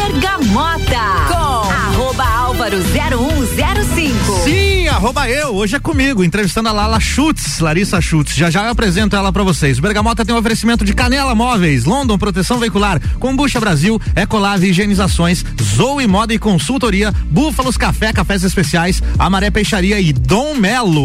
Bergamota com arroba álvaro 0105. Sim, arroba eu. Hoje é comigo, entrevistando a Lala Schutz, Larissa Schutz. Já já eu apresento ela para vocês. Bergamota tem um oferecimento de Canela Móveis, London Proteção Veicular, Combucha Brasil, Ecolave Higienizações, Zoe Moda e Consultoria, Búfalos Café, Cafés Especiais, Amaré Peixaria e Dom Melo.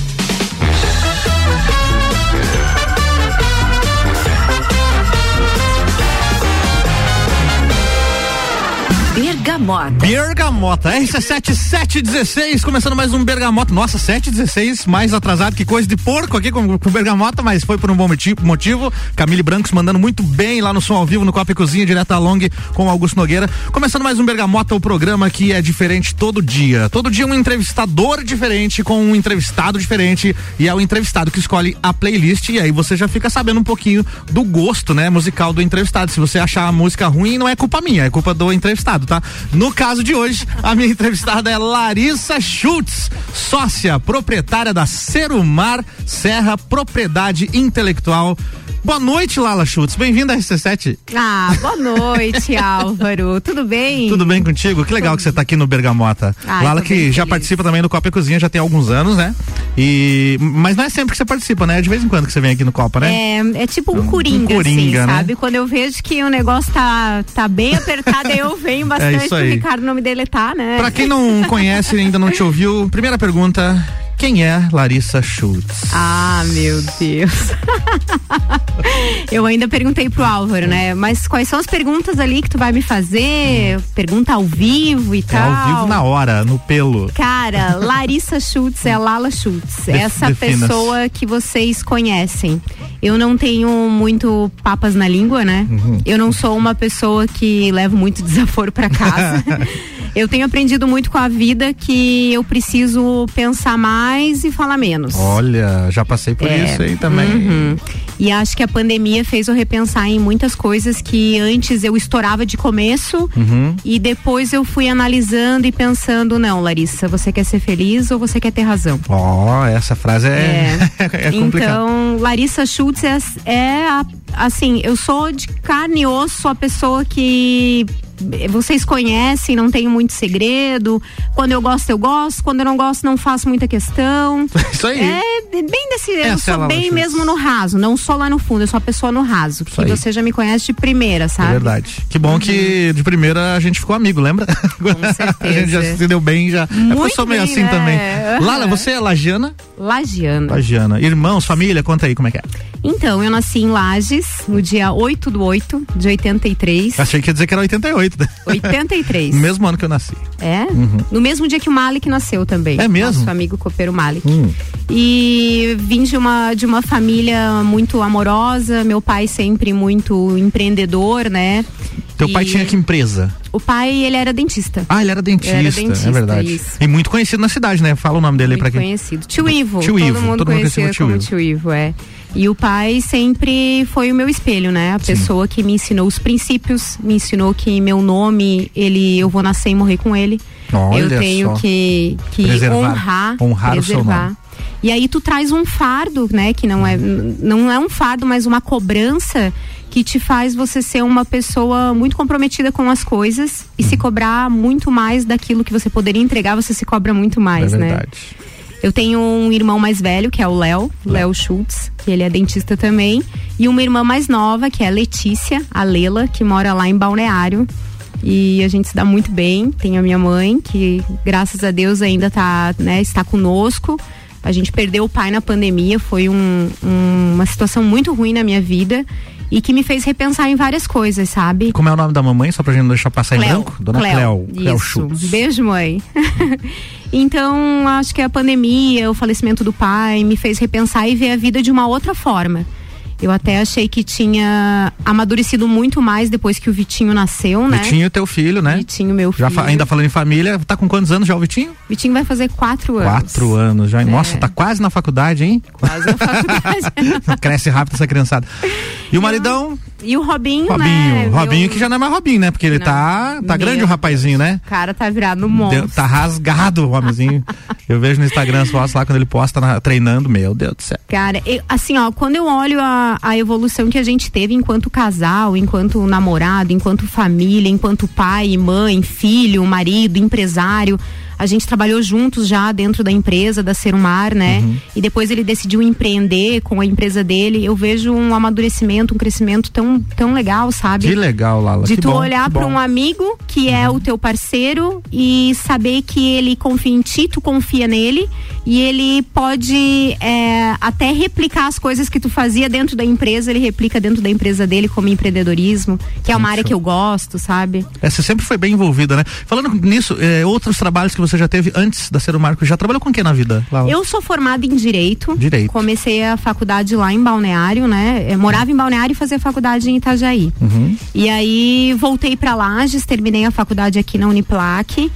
Bergamota. Bergamota, RC7716, começando mais um Bergamota. Nossa, 716, mais atrasado que coisa de porco aqui com, com Bergamota, mas foi por um bom motivo. Camille Brancos mandando muito bem lá no som ao vivo, no Copa e Cozinha, direto a Long com Augusto Nogueira. Começando mais um Bergamota, o programa que é diferente todo dia. Todo dia um entrevistador diferente com um entrevistado diferente e é o entrevistado que escolhe a playlist e aí você já fica sabendo um pouquinho do gosto, né, musical do entrevistado. Se você achar a música ruim, não é culpa minha, é culpa do entrevistado, tá? No caso de hoje, a minha entrevistada é Larissa Schultz, sócia proprietária da Serumar Serra Propriedade Intelectual. Boa noite, Lala Schultz. Bem-vinda à RC7. Ah, boa noite, Álvaro. Tudo bem? Tudo bem contigo? Que legal que você está aqui no Bergamota. Ai, Lala que já participa também do Copa e Cozinha já tem alguns anos, né? E mas não é sempre que você participa, né? É de vez em quando que você vem aqui no Copa, né? É, é tipo um coringa, um coringa assim, né? sabe? Quando eu vejo que o negócio tá, tá bem apertado, aí eu venho bastante é pro Ricardo não me deletar, né? Pra quem não conhece e ainda não te ouviu, primeira pergunta, quem é Larissa Schultz? Ah, meu Deus. Eu ainda perguntei pro Álvaro, né? Mas quais são as perguntas ali que tu vai me fazer? Pergunta ao vivo e é tal. Ao vivo na hora, no pelo. Cara, Larissa Schultz é a Lala Schultz. De essa pessoa que vocês conhecem. Eu não tenho muito papas na língua, né? Uhum. Eu não sou uma pessoa que leva muito desaforo para casa. Eu tenho aprendido muito com a vida que eu preciso pensar mais e falar menos. Olha, já passei por é, isso aí também. Uhum. E acho que a pandemia fez eu repensar em muitas coisas que antes eu estourava de começo uhum. e depois eu fui analisando e pensando, não, Larissa, você quer ser feliz ou você quer ter razão? Ó, oh, essa frase é, é. é Então, Larissa Schultz é, é a, assim, eu sou de carne e osso a pessoa que vocês conhecem, não tenho muito segredo. Quando eu gosto, eu gosto. Quando eu não gosto, não faço muita questão. Isso aí. É bem desse. Eu sou bem mesmo no raso, não sou lá no fundo, eu sou a pessoa no raso. Porque você já me conhece de primeira, sabe? É verdade. Que bom uhum. que de primeira a gente ficou amigo, lembra? Com certeza. a gente já se deu bem, já. Muito é porque eu sou meio assim né? também. Lala, você é lagiana? Lagiana. Lagiana. Irmãos, família, conta aí como é que é. Então, eu nasci em Lages no dia 8 do 8 de 83. Achei que ia dizer que era 88, né? 83. no mesmo ano que eu nasci. É? Uhum. No mesmo dia que o Malik nasceu também. É mesmo? Nosso amigo copeiro Malik. Hum. E vim de uma, de uma família muito amorosa, meu pai sempre muito empreendedor, né? Teu e... pai tinha que empresa? O pai, ele era dentista. Ah, ele era dentista, era dentista é verdade. Isso. E muito conhecido na cidade, né? Fala o nome dele aí pra quem. conhecido. Tio Ivo. Tio Ivo. Todo mundo todo conhecia mundo como Tio Ivo, é. E o pai sempre foi o meu espelho, né? A Sim. pessoa que me ensinou os princípios, me ensinou que meu nome, ele, eu vou nascer e morrer com ele. Olha eu tenho só. que, que honrar, honrar preservar. E aí tu traz um fardo, né? Que não é, não é um fardo, mas uma cobrança que te faz você ser uma pessoa muito comprometida com as coisas e se cobrar muito mais daquilo que você poderia entregar, você se cobra muito mais, é né? Eu tenho um irmão mais velho, que é o Léo, Léo Schultz, que ele é dentista também, e uma irmã mais nova, que é a Letícia, a Lela, que mora lá em Balneário. E a gente se dá muito bem. Tenho a minha mãe, que graças a Deus ainda tá, né, está conosco. A gente perdeu o pai na pandemia, foi um, um, uma situação muito ruim na minha vida e que me fez repensar em várias coisas, sabe? Como é o nome da mamãe, só pra gente não deixar passar Cleo. em branco? Dona Cleo. Cleo, Cleo Schultz. Beijo, mãe. então, acho que a pandemia, o falecimento do pai, me fez repensar e ver a vida de uma outra forma. Eu até achei que tinha amadurecido muito mais depois que o Vitinho nasceu, né? Vitinho teu filho, né? Vitinho, meu filho. Já ainda falando em família, tá com quantos anos já o Vitinho? Vitinho vai fazer quatro anos. Quatro anos já. É. Nossa, tá quase na faculdade, hein? Quase na faculdade. Cresce rápido essa criançada. E o maridão, E o Robinho, Robinho, né? Robinho que já não é mais Robinho, né? Porque ele Não. tá, tá grande o rapazinho, né? O cara tá virado no monstro. Deu- tá rasgado o homenzinho. eu vejo no Instagram as fotos lá quando ele posta na- treinando, meu Deus do céu. Cara, eu- assim, ó, quando eu olho a, a evolução que a gente teve enquanto casal, enquanto namorado, enquanto família, enquanto pai, mãe, filho, marido, empresário, a gente trabalhou juntos já dentro da empresa da Serumar, né? Uhum. E depois ele decidiu empreender com a empresa dele. Eu vejo um amadurecimento, um crescimento tão, tão legal, sabe? Que legal, Lala. De que tu bom, olhar para. Uhum. um amigo que é o teu parceiro e saber que ele confia em ti, tu confia nele e ele pode é, até replicar as coisas que tu fazia dentro da empresa, ele replica dentro da empresa dele como empreendedorismo, que é uma área que eu gosto, sabe? É, você sempre foi bem envolvida, né? Falando nisso, é, outros trabalhos que você já teve antes da Ser o Marco, já trabalhou com o que na vida? Eu sou formada em direito. Direito. Comecei a faculdade lá em Balneário, né? Eu morava em Balneário e fazia faculdade em Itajaí. Uhum. E aí voltei para Lages, terminei a faculdade aqui na Uniplac.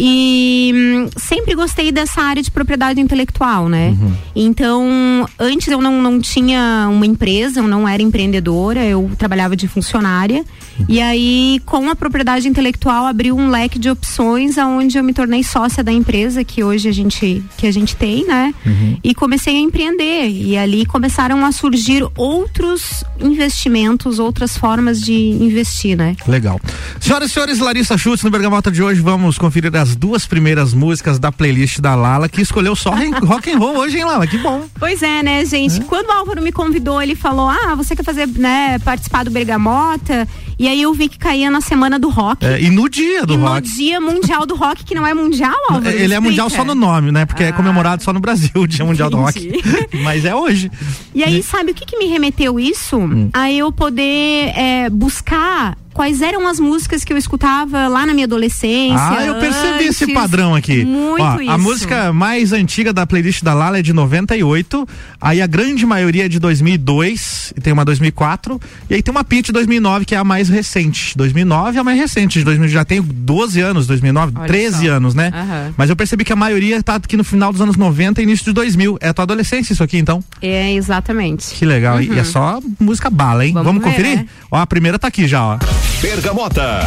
E hum, sempre gostei dessa área de propriedade intelectual, né? Uhum. Então, antes eu não, não tinha uma empresa, eu não era empreendedora, eu trabalhava de funcionária. E aí, com a propriedade intelectual, abriu um leque de opções aonde eu me tornei sócia da empresa que hoje a gente, que a gente tem, né? E comecei a empreender. E ali começaram a surgir outros investimentos, outras formas de investir, né? Legal. Senhoras e senhores, Larissa Schultz no Bergamota de hoje, vamos conferir as duas primeiras músicas da playlist da Lala, que escolheu só rock and roll hoje, hein, Lala? Que bom. Pois é, né, gente? Quando o Álvaro me convidou, ele falou: Ah, você quer fazer, né, participar do Bergamota? E aí eu vi que caía na semana do rock. É, e no dia do e rock. no dia mundial do rock, que não é mundial, Álvaro? Ele é mundial só no nome, né? Porque é Ah. comemorado só no Brasil, o Dia Mundial do Rock. Mas é hoje. E aí, sabe o que, que me remeteu isso? Hum. A eu poder é, buscar quais eram as músicas que eu escutava lá na minha adolescência. Ah, eu percebi esse antes. padrão aqui. Muito Ó, isso. A música mais antiga da playlist da Lala é de 98, aí a grande maioria é de 2002, e tem uma 2004, e aí tem uma Pit de 2009 que é a mais recente. 2009 é a mais recente, de 2000 já tem 12 anos, 2009, Olha 13 só. anos, né? Aham. Mas eu percebi que a maioria tá aqui no final dos anos 90 e início de 2000. É a tua adolescência isso aqui, então? É, exatamente. Que legal. E é só música bala, hein? Uhum. Vamos ver, conferir? né? Ó, a primeira tá aqui já, ó. Bergamota.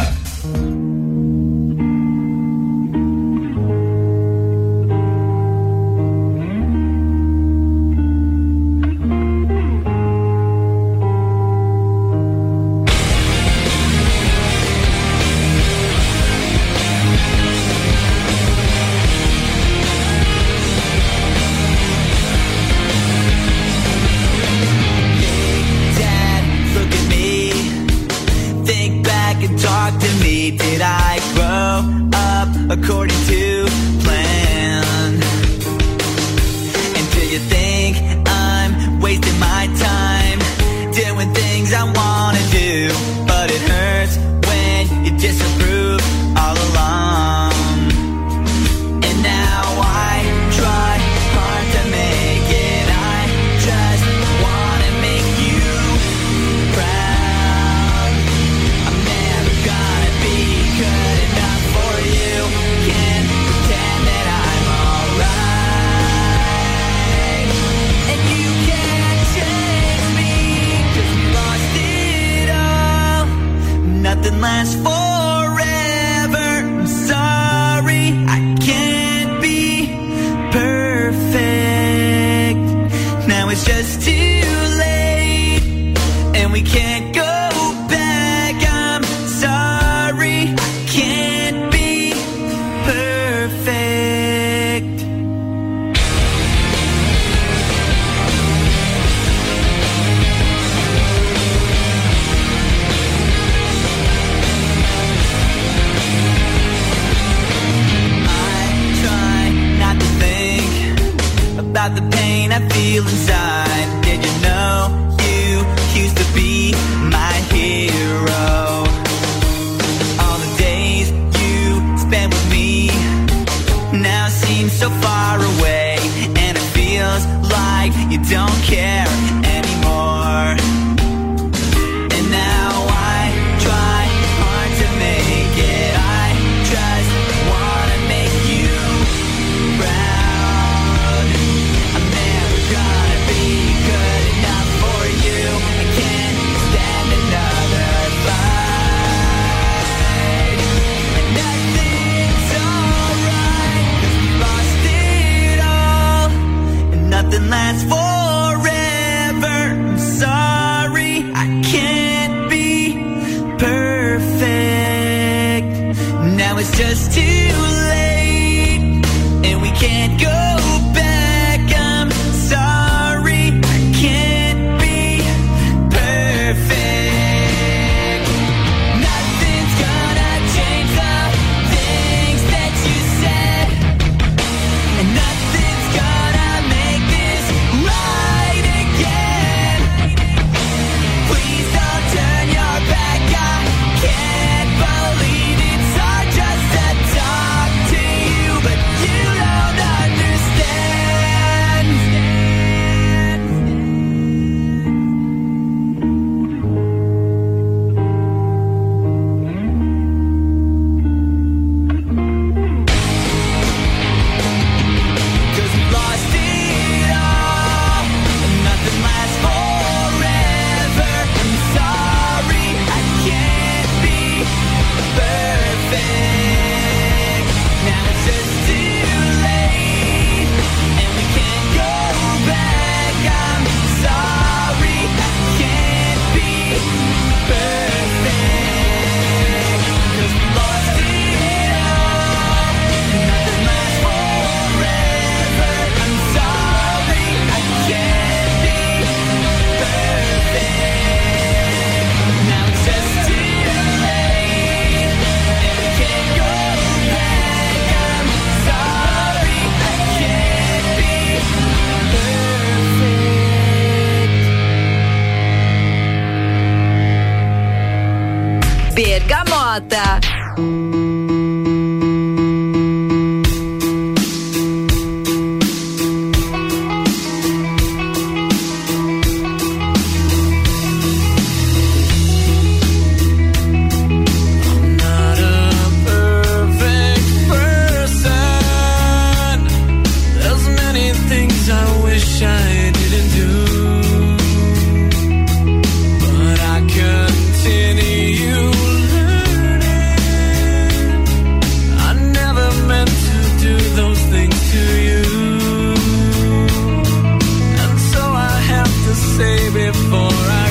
for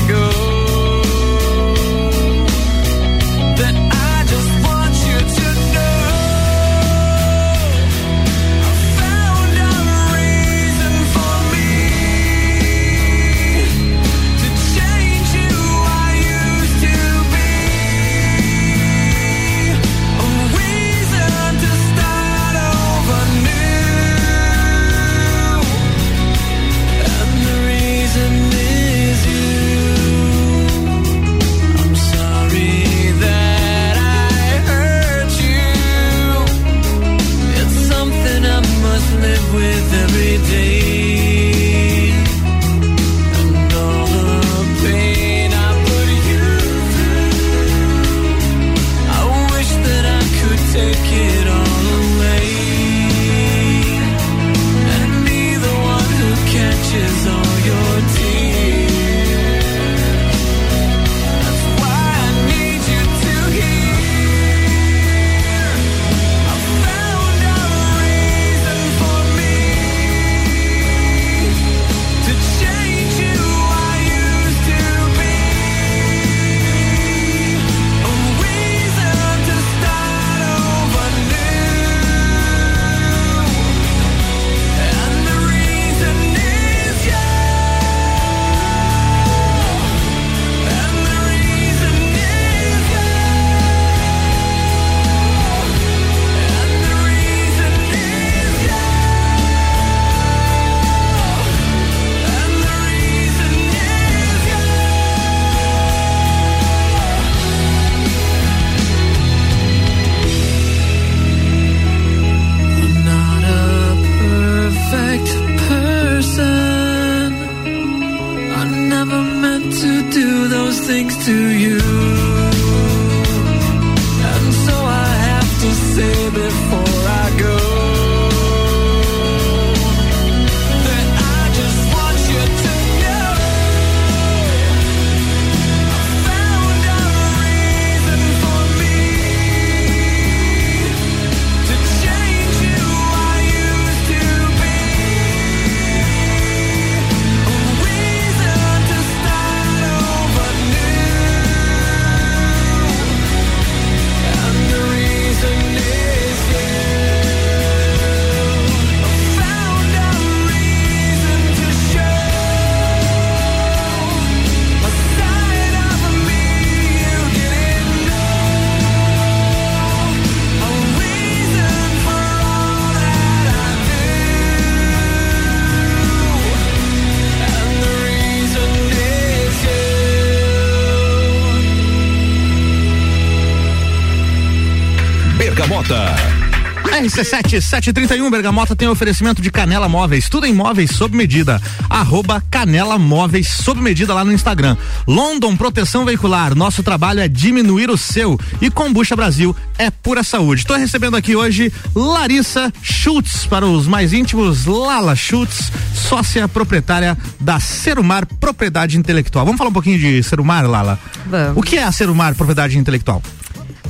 RC7 731 Bergamota tem oferecimento de Canela Móveis, tudo em móveis sob medida. Arroba Canela Móveis sob medida lá no Instagram. London Proteção Veicular, nosso trabalho é diminuir o seu. E Combucha Brasil é pura saúde. Estou recebendo aqui hoje Larissa Schultz, para os mais íntimos, Lala Schultz, sócia proprietária da Serumar Propriedade Intelectual. Vamos falar um pouquinho de Serumar, Lala? Vamos. O que é a Serumar Propriedade Intelectual?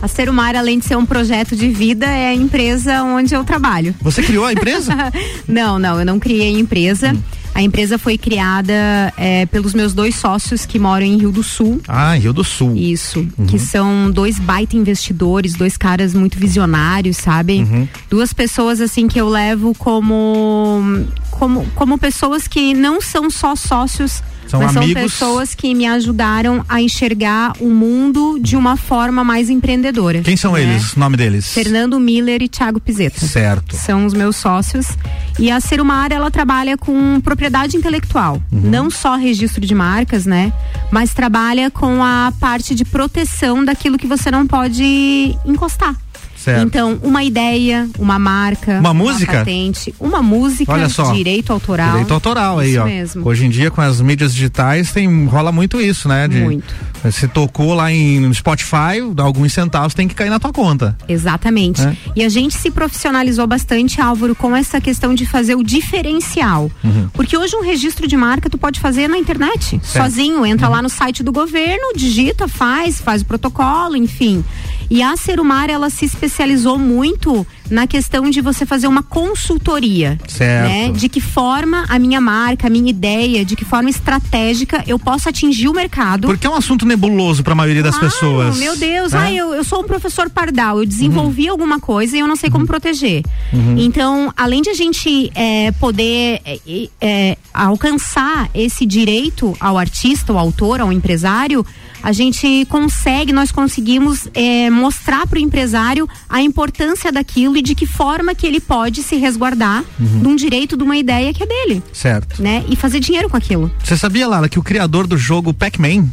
A Serumar, além de ser um projeto de vida, é a empresa onde eu trabalho. Você criou a empresa? não, não, eu não criei a empresa. Hum. A empresa foi criada é, pelos meus dois sócios que moram em Rio do Sul. Ah, Rio do Sul. Isso. Uhum. Que são dois baita investidores, dois caras muito visionários, sabe? Uhum. Duas pessoas assim que eu levo como, como, como pessoas que não são só sócios são Mas amigos. são pessoas que me ajudaram a enxergar o mundo de uma forma mais empreendedora. Quem são né? eles? O nome deles? Fernando Miller e Thiago Pizeta. Certo. São os meus sócios. E a Serumar, ela trabalha com propriedade intelectual. Uhum. Não só registro de marcas, né? Mas trabalha com a parte de proteção daquilo que você não pode encostar. Certo. Então, uma ideia, uma marca, uma, música, patente, uma música, Olha só, direito autoral. Direito autoral aí, isso ó. Mesmo. Hoje em dia com as mídias digitais tem rola muito isso, né? De, muito. Se tocou lá em Spotify, dá alguns centavos tem que cair na tua conta. Exatamente. É. E a gente se profissionalizou bastante, Álvaro, com essa questão de fazer o diferencial. Uhum. Porque hoje um registro de marca tu pode fazer na internet, certo. sozinho, entra uhum. lá no site do governo, digita, faz, faz o protocolo, enfim. E a Serumar, ela se especializou muito na questão de você fazer uma consultoria. Certo. Né? De que forma a minha marca, a minha ideia, de que forma estratégica eu posso atingir o mercado. Porque é um assunto nebuloso para a maioria das pessoas. Meu Deus, né? ah, eu, eu sou um professor pardal, eu desenvolvi uhum. alguma coisa e eu não sei como uhum. proteger. Uhum. Então, além de a gente é, poder é, é, alcançar esse direito ao artista, ao autor, ao empresário, a gente consegue, nós conseguimos é, mostrar para o empresário a importância daquilo e de que forma que ele pode se resguardar uhum. de um direito, de uma ideia que é dele. Certo. Né? E fazer dinheiro com aquilo. Você sabia, Lala, que o criador do jogo Pac-Man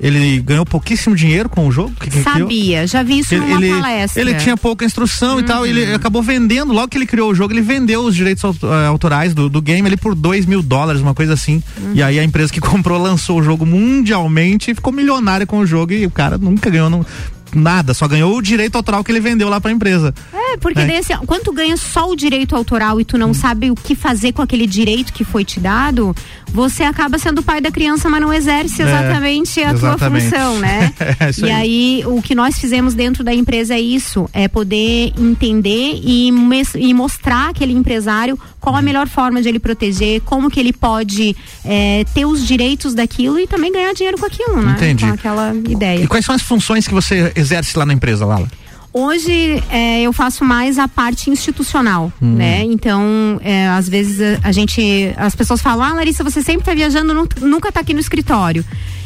ele ganhou pouquíssimo dinheiro com o jogo? Que, que Sabia, já vi isso ele, numa ele, palestra. Ele tinha pouca instrução uhum. e tal, ele acabou vendendo, logo que ele criou o jogo, ele vendeu os direitos autorais do, do game ele por dois mil dólares, uma coisa assim. Uhum. E aí a empresa que comprou lançou o jogo mundialmente e ficou milionária com o jogo e o cara nunca ganhou, não, nada, só ganhou o direito autoral que ele vendeu lá pra empresa. É, porque é. daí assim, quando tu ganha só o direito autoral e tu não hum. sabe o que fazer com aquele direito que foi te dado, você acaba sendo pai da criança, mas não exerce exatamente é, a exatamente. tua função, né? é, e aí. aí. o que nós fizemos dentro da empresa é isso, é poder entender e, e mostrar aquele empresário qual a melhor forma de ele proteger, como que ele pode é, ter os direitos daquilo e também ganhar dinheiro com aquilo, né? Entendi. Com aquela ideia. E quais são as funções que você exerce lá na empresa, Lala? Hoje é, eu faço mais a parte institucional, hum. né? Então, é, às vezes a, a, gente, as pessoas falam, ah, Larissa, você sempre está viajando, nunca está aqui no escritório.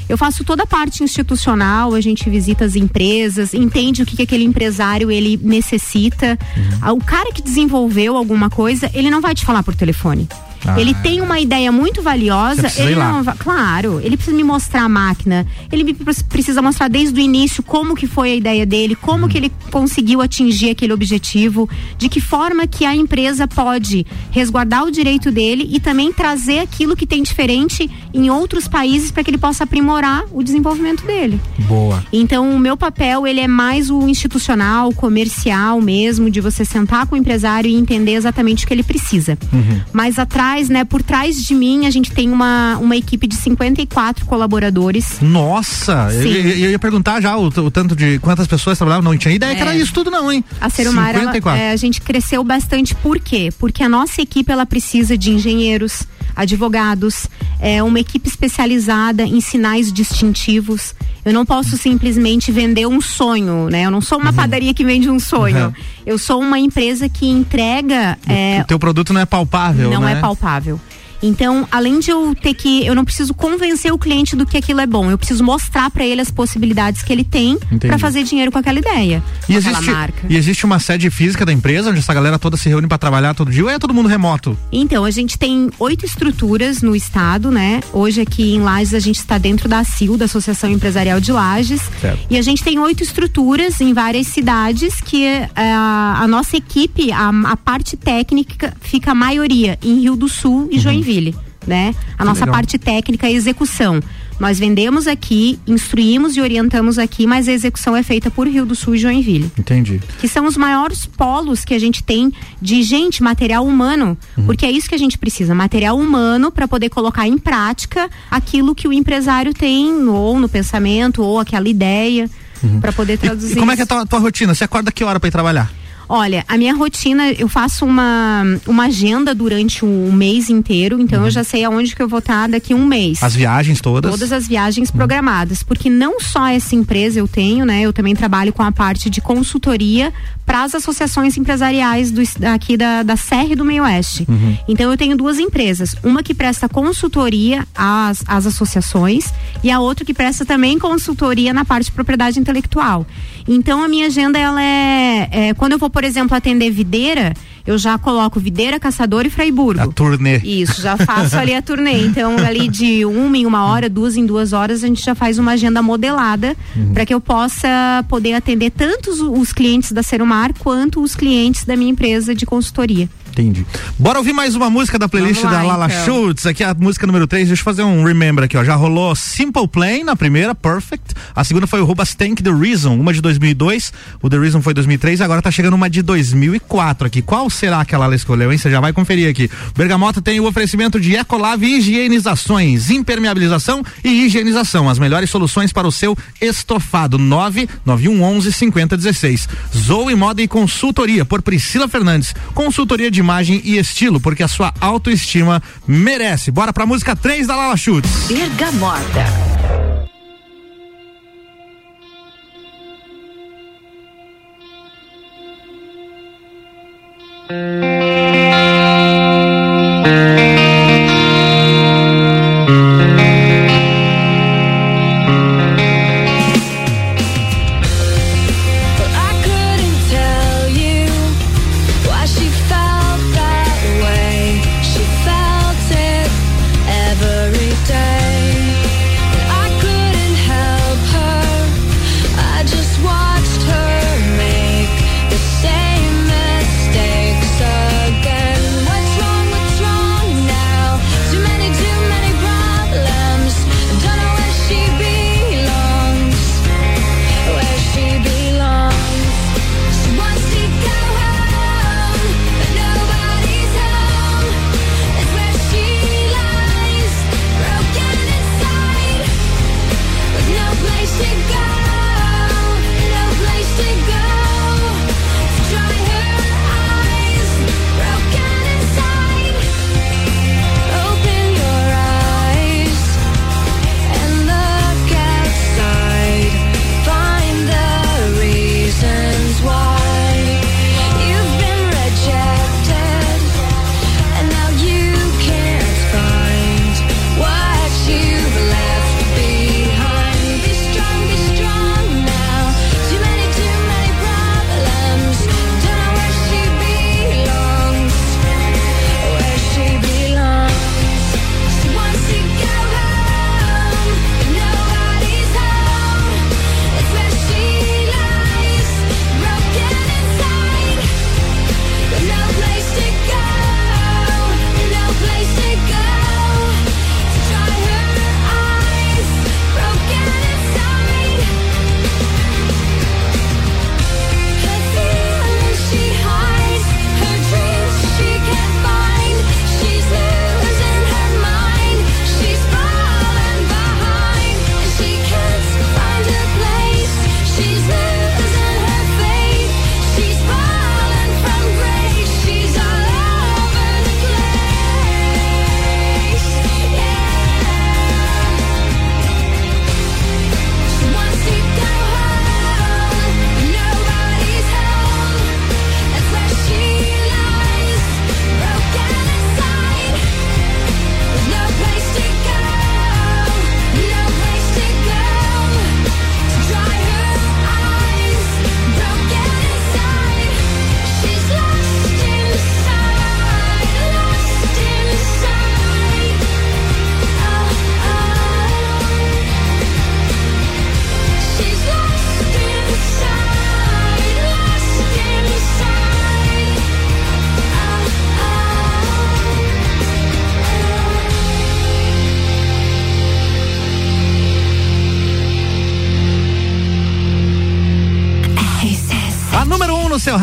Eu faço toda a parte institucional, a gente visita as empresas, entende o que, que aquele empresário ele necessita. Uhum. O cara que desenvolveu alguma coisa, ele não vai te falar por telefone. Ah. Ele tem uma ideia muito valiosa. Ele não, claro, ele precisa me mostrar a máquina. Ele me precisa mostrar desde o início como que foi a ideia dele, como hum. que ele conseguiu atingir aquele objetivo, de que forma que a empresa pode resguardar o direito dele e também trazer aquilo que tem diferente em outros países para que ele possa aprimorar o desenvolvimento dele. Boa. Então, o meu papel ele é mais o institucional, comercial mesmo, de você sentar com o empresário e entender exatamente o que ele precisa. Uhum. Mas atrás trás, né? Por trás de mim, a gente tem uma, uma equipe de 54 colaboradores. Nossa! Eu, eu, ia perguntar já o, o, tanto de quantas pessoas trabalhavam, não tinha ideia é. que era isso tudo, não, hein? A Serumar, ela, é, a gente cresceu bastante, por quê? Porque a nossa equipe ela precisa de engenheiros, advogados, é, uma equipe especializada em sinais distintivos. Eu não posso simplesmente vender um sonho, né? Eu não sou uma uhum. padaria que vende um sonho. Uhum. Eu sou uma empresa que entrega. É, o teu produto não é palpável, não né? é palpável. Então, além de eu ter que, eu não preciso convencer o cliente do que aquilo é bom, eu preciso mostrar para ele as possibilidades que ele tem para fazer dinheiro com aquela ideia, e existe, marca. E existe uma sede física da empresa onde essa galera toda se reúne para trabalhar todo dia ou é todo mundo remoto? Então, a gente tem oito estruturas no estado, né? Hoje aqui em Lages a gente está dentro da ACIL, da Associação Empresarial de Lages, certo. e a gente tem oito estruturas em várias cidades que uh, a nossa equipe, a, a parte técnica fica a maioria em Rio do Sul e uhum. Joinville né? A nossa legal. parte técnica é execução. Nós vendemos aqui, instruímos e orientamos aqui, mas a execução é feita por Rio do Sul e Joinville. Entendi. Que são os maiores polos que a gente tem de gente, material humano, uhum. porque é isso que a gente precisa, material humano para poder colocar em prática aquilo que o empresário tem ou no pensamento ou aquela ideia uhum. para poder traduzir. E, e como é que é a tua, tua rotina? Você acorda que hora para ir trabalhar? Olha, a minha rotina, eu faço uma, uma agenda durante o mês inteiro, então uhum. eu já sei aonde que eu vou estar daqui um mês. As viagens todas? Todas as viagens uhum. programadas, porque não só essa empresa eu tenho, né? Eu também trabalho com a parte de consultoria para as associações empresariais do, aqui da, da Serra e do Meio Oeste. Uhum. Então eu tenho duas empresas, uma que presta consultoria às, às associações e a outra que presta também consultoria na parte de propriedade intelectual. Então a minha agenda ela é, é quando eu vou, por exemplo, atender videira, eu já coloco videira, caçador e Freiburgo. A turnê. Isso, já faço ali a turnê. Então, ali de uma em uma hora, duas em duas horas, a gente já faz uma agenda modelada uhum. para que eu possa poder atender tanto os, os clientes da Serumar quanto os clientes da minha empresa de consultoria. Entendi. Bora ouvir mais uma música da playlist lá, da Lala então. Schultz. Aqui a música número 3. Deixa eu fazer um remember aqui, ó. Já rolou Simple Plan na primeira, Perfect. A segunda foi o Rubastank The Reason, uma de 2002. O The Reason foi 2003. Agora tá chegando uma de 2004 aqui. Qual será que a Lala escolheu, hein? Você já vai conferir aqui. Bergamota tem o oferecimento de Ecolave Higienizações, impermeabilização e higienização. As melhores soluções para o seu estofado. 99111 5016. Zoe Moda e Consultoria por Priscila Fernandes. Consultoria de imagem e estilo, porque a sua autoestima merece. Bora pra música 3 da Lala Chutes. Bergamota. morta.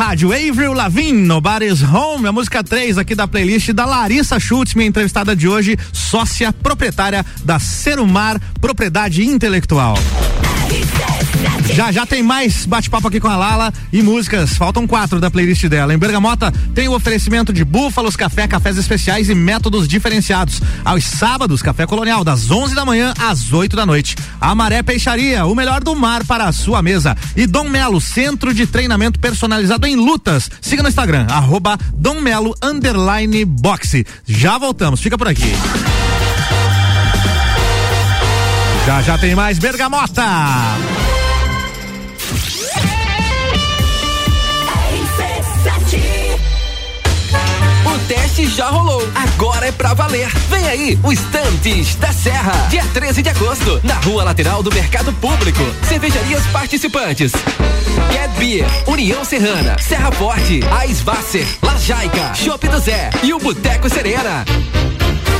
Rádio. Avril Lavigne, Nobody's Home, a música 3 aqui da playlist da Larissa Schultz, minha entrevistada de hoje, sócia proprietária da Serumar Propriedade Intelectual. Já já tem mais bate-papo aqui com a Lala e músicas. Faltam quatro da playlist dela. Em Bergamota tem o oferecimento de búfalos, café, cafés especiais e métodos diferenciados. Aos sábados, café colonial, das 11 da manhã às 8 da noite. Amaré Peixaria, o melhor do mar para a sua mesa. E Dom Melo, centro de treinamento personalizado em lutas. Siga no Instagram, arroba Dom Melo underline boxe. Já voltamos, fica por aqui. Já já tem mais Bergamota. O teste já rolou, agora é pra valer. Vem aí, o Estantes da Serra, dia 13 de agosto, na rua lateral do Mercado Público. Cervejarias participantes. Get Beer, União Serrana, Serra Forte, Aisvasser, Lajaica, Chopp do Zé e o Boteco Serena.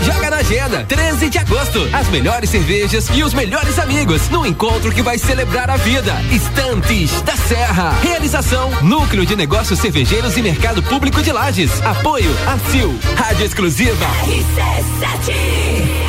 Joga na agenda, 13 de agosto. As melhores cervejas e os melhores amigos no encontro que vai celebrar a vida. Estantes da Serra. Realização: Núcleo de Negócios Cervejeiros e Mercado Público de Lages. Apoio: ACIL. Rádio Exclusiva. Tá em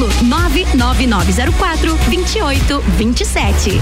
99904 2827.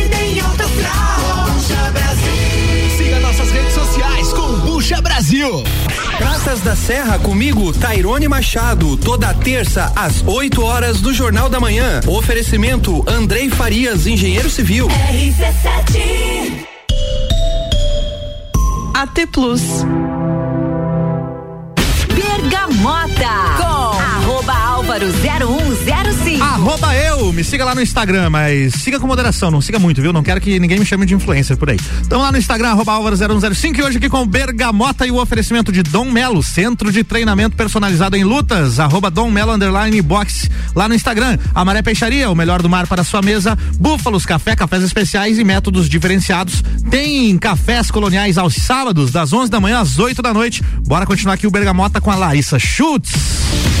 Brasil. Praças da Serra comigo, Tairone Machado, toda terça às 8 horas do Jornal da Manhã. Oferecimento Andrei Farias, engenheiro civil. RC7. AT Plus. Bergamota com arroba Álvaro 0105. Arroba eu, me siga lá no Instagram, mas siga com moderação, não siga muito, viu? Não quero que ninguém me chame de influencer por aí. Então lá no Instagram, arroba Álvaro0105 e hoje aqui com Bergamota e o oferecimento de Dom Melo, centro de treinamento personalizado em lutas, arroba Dom Melo underline box lá no Instagram. A Maré Peixaria, o melhor do mar para sua mesa, búfalos, café, cafés especiais e métodos diferenciados. Tem cafés coloniais aos sábados, das 11 da manhã às 8 da noite. Bora continuar aqui o Bergamota com a Larissa Schutz.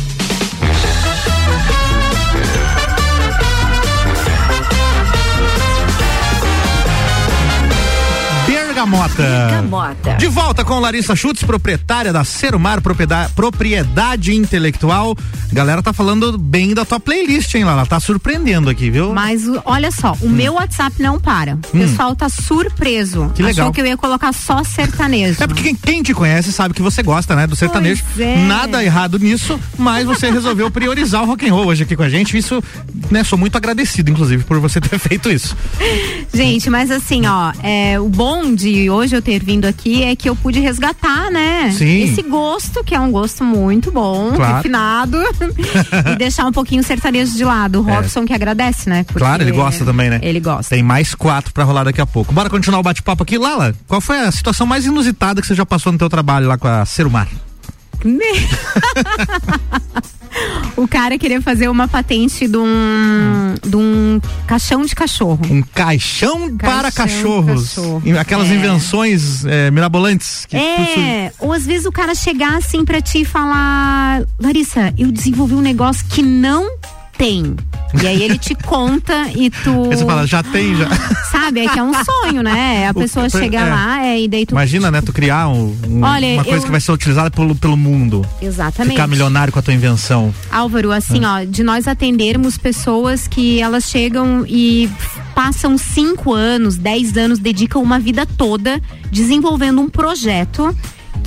Bergamota. De volta com Larissa Schutz, proprietária da Serumar Propriedade, Intelectual. Galera tá falando bem da tua playlist, hein, Ela tá surpreendendo aqui, viu? Mas olha só, o meu WhatsApp não para. O Hum. pessoal tá surpreso. Que legal. Achou que eu ia colocar só sertanejo. É porque quem, quem te conhece sabe que você gosta, né, do sertanejo. É. Nada errado nisso, mas você resolveu priorizar o rock and roll hoje aqui com a gente. Isso, né, sou muito agradecido, inclusive, por você ter feito isso. Gente, mas assim, ó, é, o bom de hoje eu ter vindo aqui é que eu pude resgatar, né? Sim. Esse gosto, que é um gosto muito bom, Claro. refinado, e deixar um pouquinho o sertanejo de lado. O Robson que agradece, né? Porque É. Claro, ele gosta também, né? Ele gosta. Tem mais quatro pra rolar daqui a pouco. Bora continuar o bate-papo aqui. Lala, qual foi a situação mais inusitada que você já passou no teu trabalho lá com a Serumar? o cara queria fazer uma patente de um, de um caixão de cachorro. Um caixão, para Caixão cachorros. cachorro. Aquelas É. invenções é, mirabolantes. Que É, ou às vezes o cara chegar assim pra ti e falar, Larissa, eu desenvolvi um negócio que não tem. E aí ele te conta e tu. Aí você fala, já tem, já. Sabe, é que é um sonho, né? A O- pessoa é. chega lá é, e daí tu. Imagina, né? Tu criar um- um- Olha, uma coisa eu- que vai ser utilizada pelo, pelo mundo. Exatamente. Ficar milionário com a tua invenção. Álvaro, assim, ó, de nós atendermos pessoas que elas chegam e passam cinco anos, dez anos, dedicam uma vida toda desenvolvendo um projeto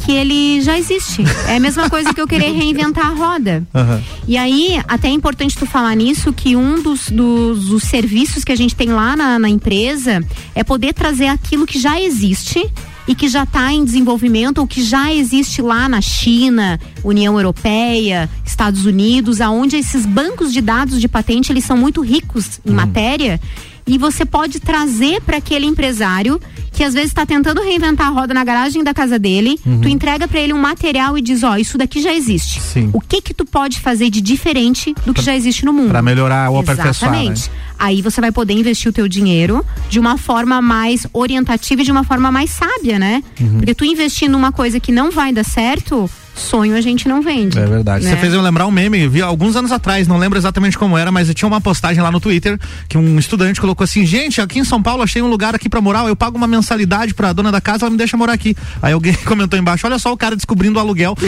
que ele já existe. É a mesma coisa que eu querer reinventar a roda. E aí, até é importante tu falar nisso, que um dos, dos, dos serviços que a gente tem lá na, na empresa é poder trazer aquilo que já existe e que já está em desenvolvimento ou que já existe lá na China, União Europeia, Estados Unidos, aonde esses bancos de dados de patente eles são muito ricos em matéria e você pode trazer para aquele empresário que às vezes está tentando reinventar a roda na garagem da casa dele, Uhum. tu entrega para ele um material e diz, ó, isso daqui já existe. Sim. O que que tu pode fazer de diferente do que já existe no mundo? Pra melhorar ou aperfeiçoar, né? Exatamente. Aí você vai poder investir o teu dinheiro de uma forma mais orientativa e de uma forma mais sábia, né? Uhum. Porque tu investir numa coisa que não vai dar certo, sonho a gente não vende. É verdade. né? Você fez eu lembrar um meme, vi alguns anos atrás, não lembro exatamente como era, mas tinha uma postagem lá no Twitter que um estudante colocou assim: gente, aqui em São Paulo achei um lugar aqui pra morar, eu pago uma mensalidade pra dona da casa, ela me deixa morar aqui. Aí alguém comentou embaixo: olha só o cara descobrindo o aluguel.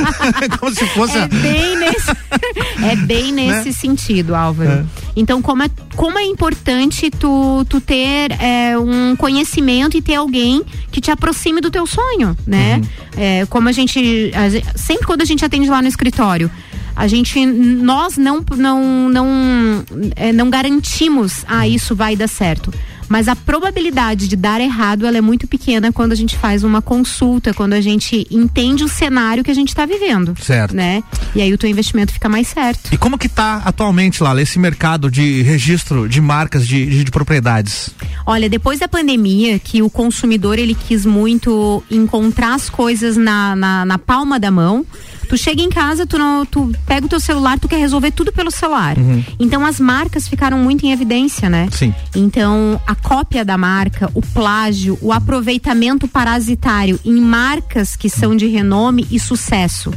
como se fosse. É bem nesse, é bem nesse Né? sentido, Álvaro. É. Então, como é, como é importante tu, tu ter é, um conhecimento e ter alguém que te aproxime do teu sonho, né? Uhum. É, como a gente, sempre quando a gente atende lá no escritório, a gente, nós não, não, não, é, não garantimos, ah, isso vai dar certo. Mas a probabilidade de dar errado, ela é muito pequena quando a gente faz uma consulta, quando a gente entende o cenário que a gente está vivendo. Certo. Né? E aí o teu investimento fica mais certo. E como que tá atualmente lá esse mercado de registro de marcas de, de, de propriedades? Olha, depois da pandemia, que o consumidor ele quis muito encontrar as coisas na, na, na palma da mão, tu chega em casa, tu, não, tu pega o teu celular, tu quer resolver tudo pelo celular. Uhum. Então as marcas ficaram muito em evidência, né? Sim. Então, a cópia da marca, o plágio, o aproveitamento parasitário em marcas que são de renome e sucesso.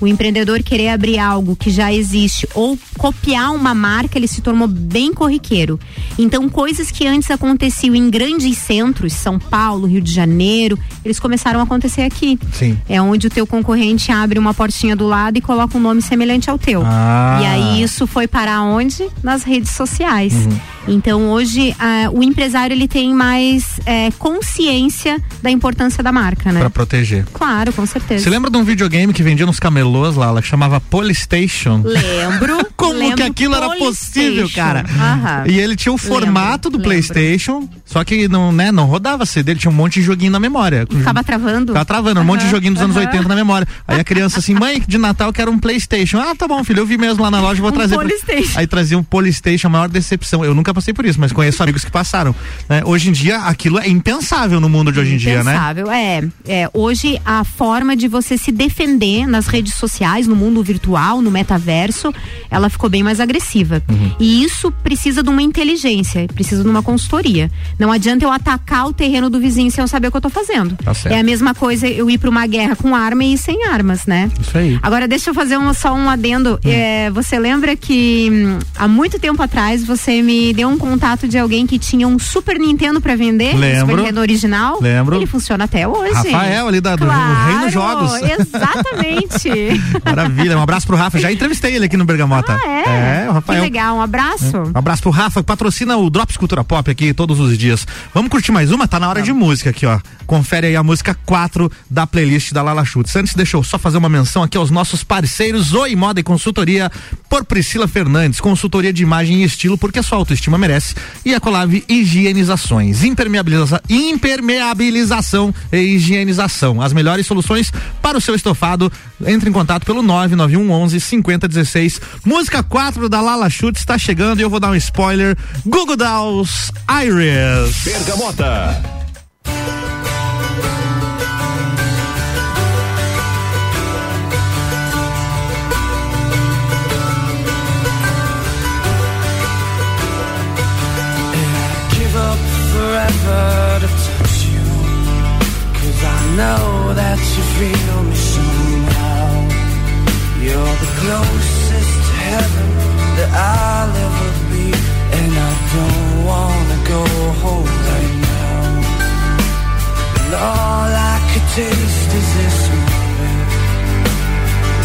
O empreendedor querer abrir algo que já existe ou copiar uma marca, ele se tornou bem corriqueiro. Então, coisas que antes aconteciam em grandes centros, São Paulo, Rio de Janeiro, eles começaram a acontecer aqui. Sim. É onde o teu concorrente abre uma portinha do lado e coloca um nome semelhante ao teu. Ah. E aí isso foi parar onde? Nas redes sociais. Uhum. Então hoje o empresário ele tem mais eh, consciência da importância da marca, né? Pra proteger. Claro, com certeza. Você lembra de um videogame que vendia nos camelô Veloz, Lala, que chamava Polystation. Lembro. Como lembro que aquilo era possível, cara? Aham. E ele tinha o formato do lembro. PlayStation, só que não, né, não rodava CD, ele tinha um monte de joguinho na memória. Ficava travando. Ficava travando, um monte de joguinho dos anos aham. 80 na memória. Aí a criança assim, mãe, de Natal eu quero um PlayStation. Ah, tá bom, filho, eu vi mesmo lá na loja, vou Um trazer. pra-" Polystation. Aí trazia um Polystation, a maior decepção. Eu nunca passei por isso, mas conheço amigos que passaram. né? Hoje em dia, aquilo é impensável no mundo de hoje em dia, né? Impensável, é, é. Hoje a forma de você se defender nas redes sociais, no mundo virtual, no metaverso, ela ficou bem mais agressiva. Uhum. E isso precisa de uma inteligência, precisa de uma consultoria. Não adianta eu atacar o terreno do vizinho sem eu saber o que eu tô fazendo. Tá. É a mesma coisa eu ir para uma guerra com arma e sem armas, né? Isso aí. Agora deixa eu fazer um, só um adendo. Hum. É, você lembra que hum, há muito tempo atrás você me deu um contato de alguém que tinha um Super Nintendo para vender? Um Lembro. Super Nintendo original? Lembro. Ele funciona até hoje. Rafael, ali da- do claro, Reino Jogos. Exatamente. Maravilha, um abraço pro Rafa. Já entrevistei ele aqui no Bergamota. Ah, é? É, o Rafael. Que legal, um abraço. Um abraço pro Rafa, que patrocina o Drops Cultura Pop aqui todos os dias. Vamos curtir mais uma? Tá na hora de música aqui, ó. Confere aí a música 4 da playlist da Lala Chutes. Antes, deixa eu só fazer uma menção aqui aos nossos parceiros Oi Moda e Consultoria por Priscila Fernandes. Consultoria de imagem e estilo, porque a sua autoestima merece. E a Colave Higienizações. Impermeabiliza, impermeabilização e higienização. As melhores soluções para o seu estofado. Entre em contato pelo 991 11 5016. Música 4 da Lala Chutes está chegando e eu vou dar um spoiler. Google Dolls Iris. Bergamota. give up forever to touch you. Cause I know that you feel me somehow. You're the closest to heaven that I'll ever be. And I don't wanna go home right now. And all I could taste is this moment.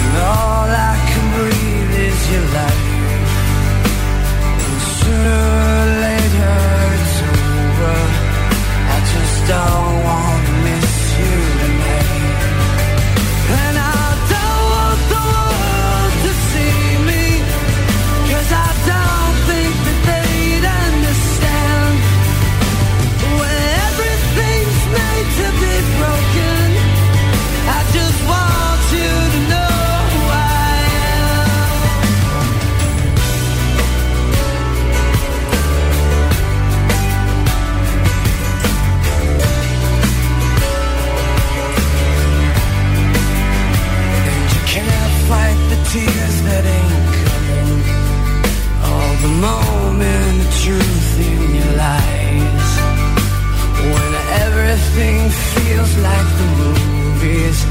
And all I can breathe is your life. And sooner or later it's over. I just don't everything feels like the movies.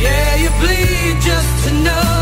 Yeah, you bleed just to know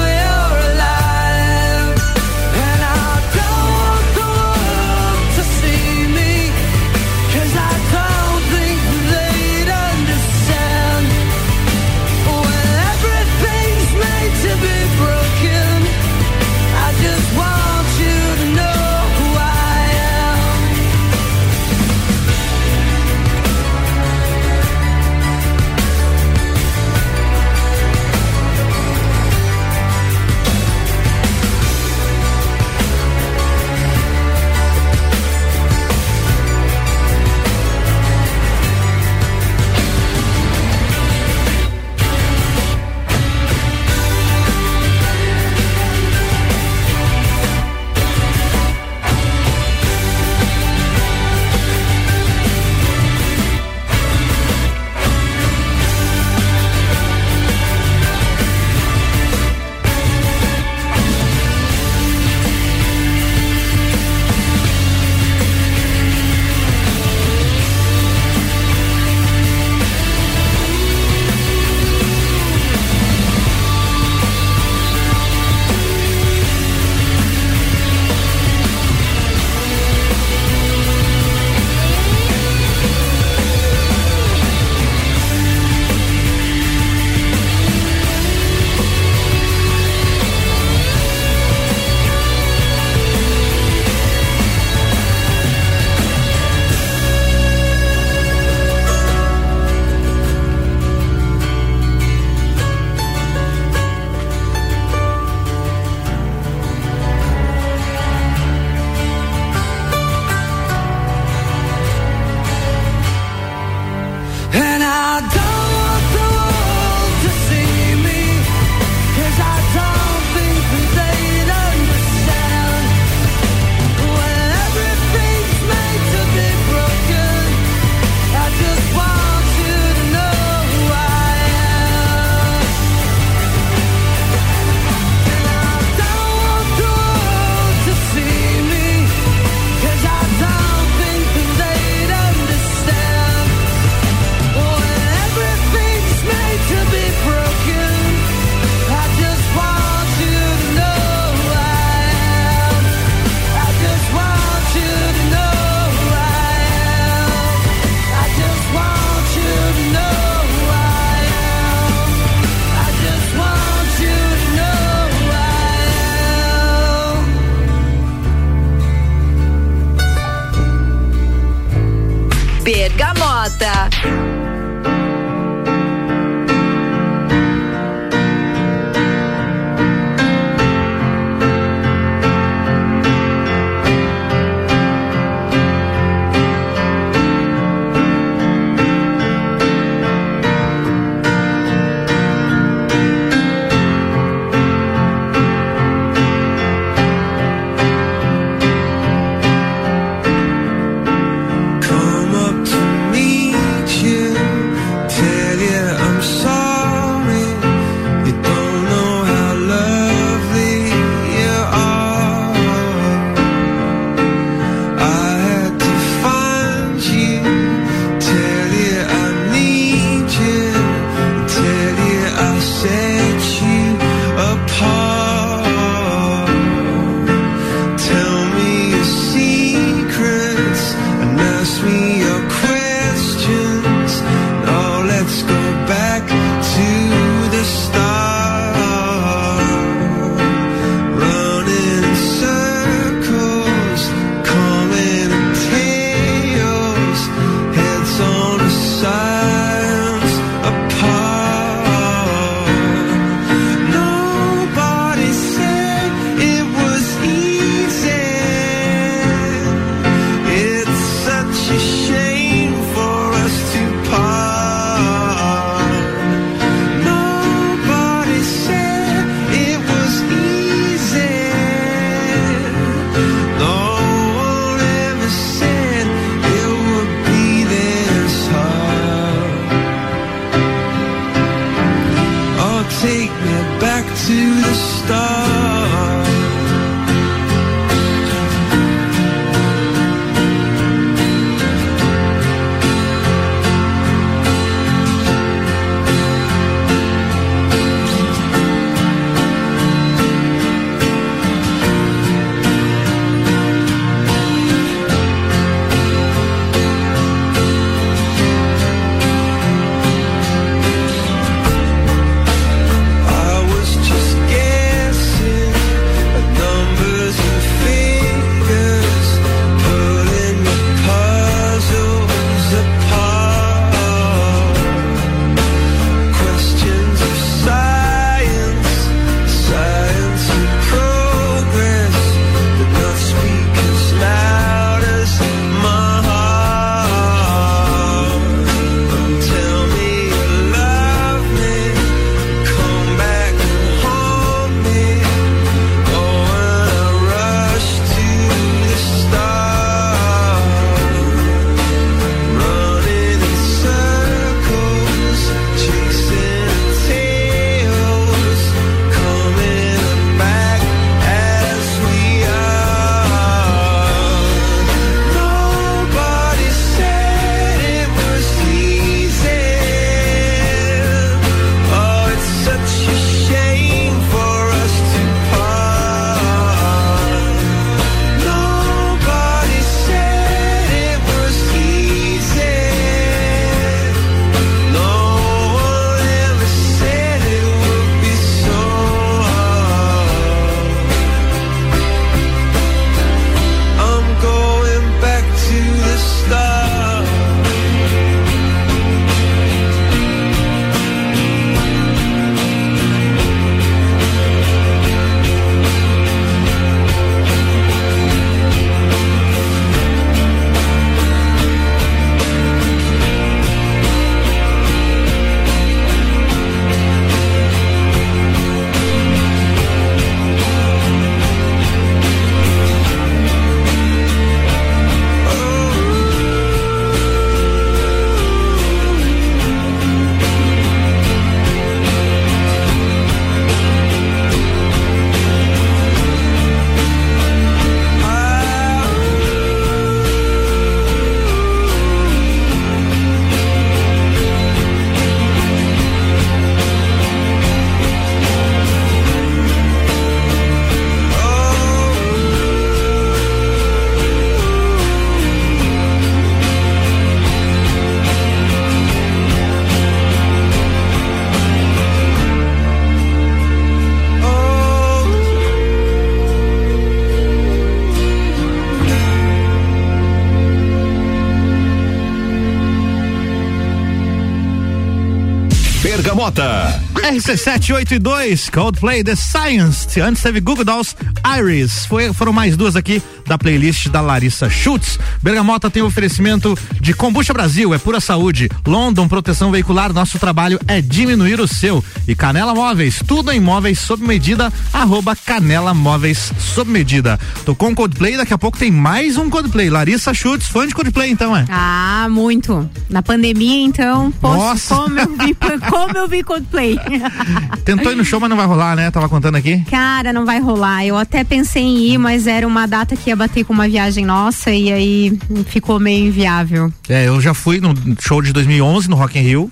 RC7, 8 e 2, Coldplay, The Science. Antes teve Google Dolls, Iris. Foi, foram mais duas aqui da playlist da Larissa Schutz. Bergamota tem oferecimento de Combucha Brasil, é pura saúde. London Proteção Veicular, nosso trabalho é diminuir o seu. E Canela Móveis, tudo em móveis sob medida, arroba Canela Móveis sob medida. Tocou um Coldplay, daqui a pouco tem mais um Coldplay. Larissa Schutz, fã de Coldplay então, é? Ah, muito. Na pandemia, então, poxa, Nossa. como eu vi, como eu vi Coldplay. Tentou ir no show, mas não vai rolar, né? Tava contando aqui. Cara, não vai rolar. Eu até pensei em ir, mas era uma data que ia bater com uma viagem nossa e aí ficou meio inviável. É, eu já fui no show de 2011 no Rock in Rio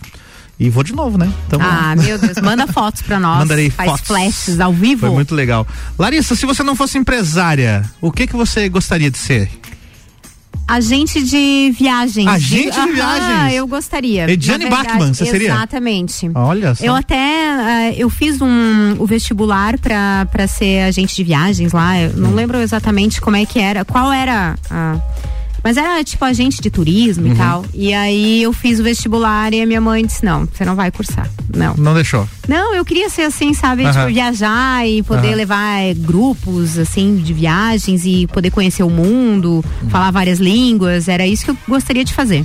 e vou de novo, né? Então, Ah, meu Deus, manda fotos pra nós. Mandarei Faz fotos. flashes ao vivo. Foi muito legal. Larissa, se você não fosse empresária, o que que você gostaria de ser? Agente de viagens. Agente de Aham, viagens? eu gostaria. Ediane Bachmann, você seria? Exatamente. Olha só. Eu até, eh, eu fiz um, o vestibular pra, pra ser agente de viagens lá, eu não lembro exatamente como é que era, qual era a... Mas era tipo agente de turismo Uhum. e tal. E aí eu fiz o vestibular e a minha mãe disse, não, você não vai cursar. Não. Não deixou. Não, eu queria ser assim, sabe? Aham. Tipo, viajar e poder Aham. levar eh, grupos, assim, de viagens e poder conhecer o mundo, Uhum. falar várias línguas. Era isso que eu gostaria de fazer.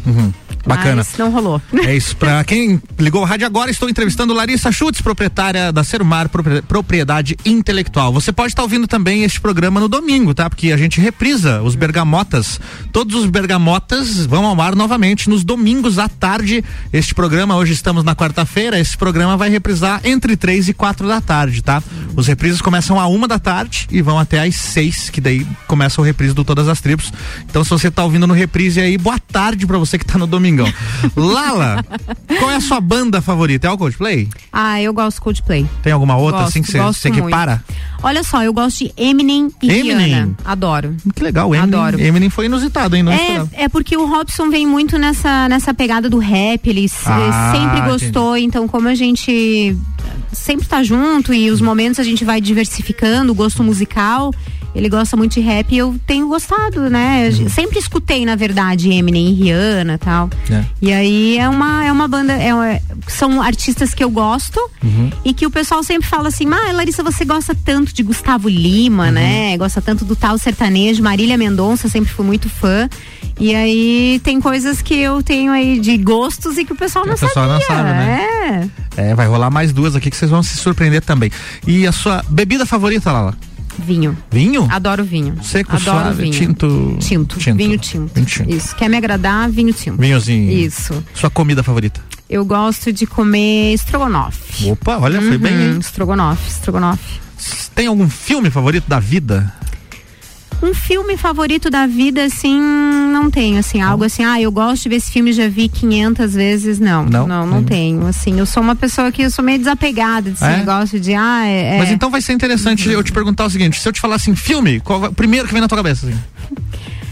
Bacana. Mas não rolou. É isso. Pra quem ligou o rádio agora, estou entrevistando Larissa Schutz, proprietária da Serumar Propri- Propriedade Intelectual. Você pode estar ouvindo também este programa no domingo, tá? Porque a gente reprisa os bergamotas. Todos os bergamotas vão ao ar novamente nos domingos à tarde. Este programa, hoje estamos na quarta-feira, esse programa vai reprisar entre três e quatro da tarde, tá? Os reprises começam a uma da tarde e vão até às seis, que daí começa o reprise do Todas as Tribos. Então, se você tá ouvindo no reprise aí, boa tarde pra você que tá no domingão. Lala, qual é a sua banda favorita? É o Coldplay? Ah, eu gosto de Coldplay. Tem alguma outra Gosto, assim que você você equipara? Olha só, eu gosto de Eminem e Eminem? Rihanna. Adoro. Que legal, Eminem, Adoro. Eminem foi inusitado, Não esperava. É, é porque o Robson vem muito nessa, nessa pegada do rap, ele Ah, sempre gostou, então como a gente sempre tá junto e os momentos a gente vai diversificando o gosto musical, ele gosta muito de rap e eu tenho gostado, né? Uhum. Sempre escutei, na verdade, Eminem e Rihanna e tal. É. E aí é uma, é uma banda, é, uma- são artistas que eu gosto Uhum. e que o pessoal sempre fala assim, ah, Larissa, você gosta tanto de Gustavo Lima, Uhum. né? Gosta tanto do tal sertanejo, Marília Mendonça, sempre fui muito fã. E aí tem coisas que eu tenho aí de gostos e que o pessoal não o pessoal não sabia. sabe, né? É. É, vai rolar mais duas aqui que vocês vão se surpreender também. E a sua bebida favorita, Lala? Vinho. Vinho? Adoro vinho. Seco, Adoro suave, vinho. tinto. Tinto. Vinho tinto. Vinho tinto. Isso. Quer me agradar? Vinho tinto. Vinhozinho. Isso. Sua comida favorita? Eu gosto de comer estrogonofe. Opa, olha, foi bem, Uhum, hein? Estrogonofe, estrogonofe. Tem algum filme favorito da vida? Um filme favorito da vida, assim, não tenho, assim, algo assim, ah, eu gosto de ver esse filme, já vi 500 vezes, não. Não? Não, não, Hum. tenho, assim, eu sou uma pessoa que eu sou meio desapegada desse É? negócio de, ah, é... Mas é- então vai ser interessante eu te perguntar o seguinte: se eu te falar assim, filme, qual primeiro que vem na tua cabeça? Assim?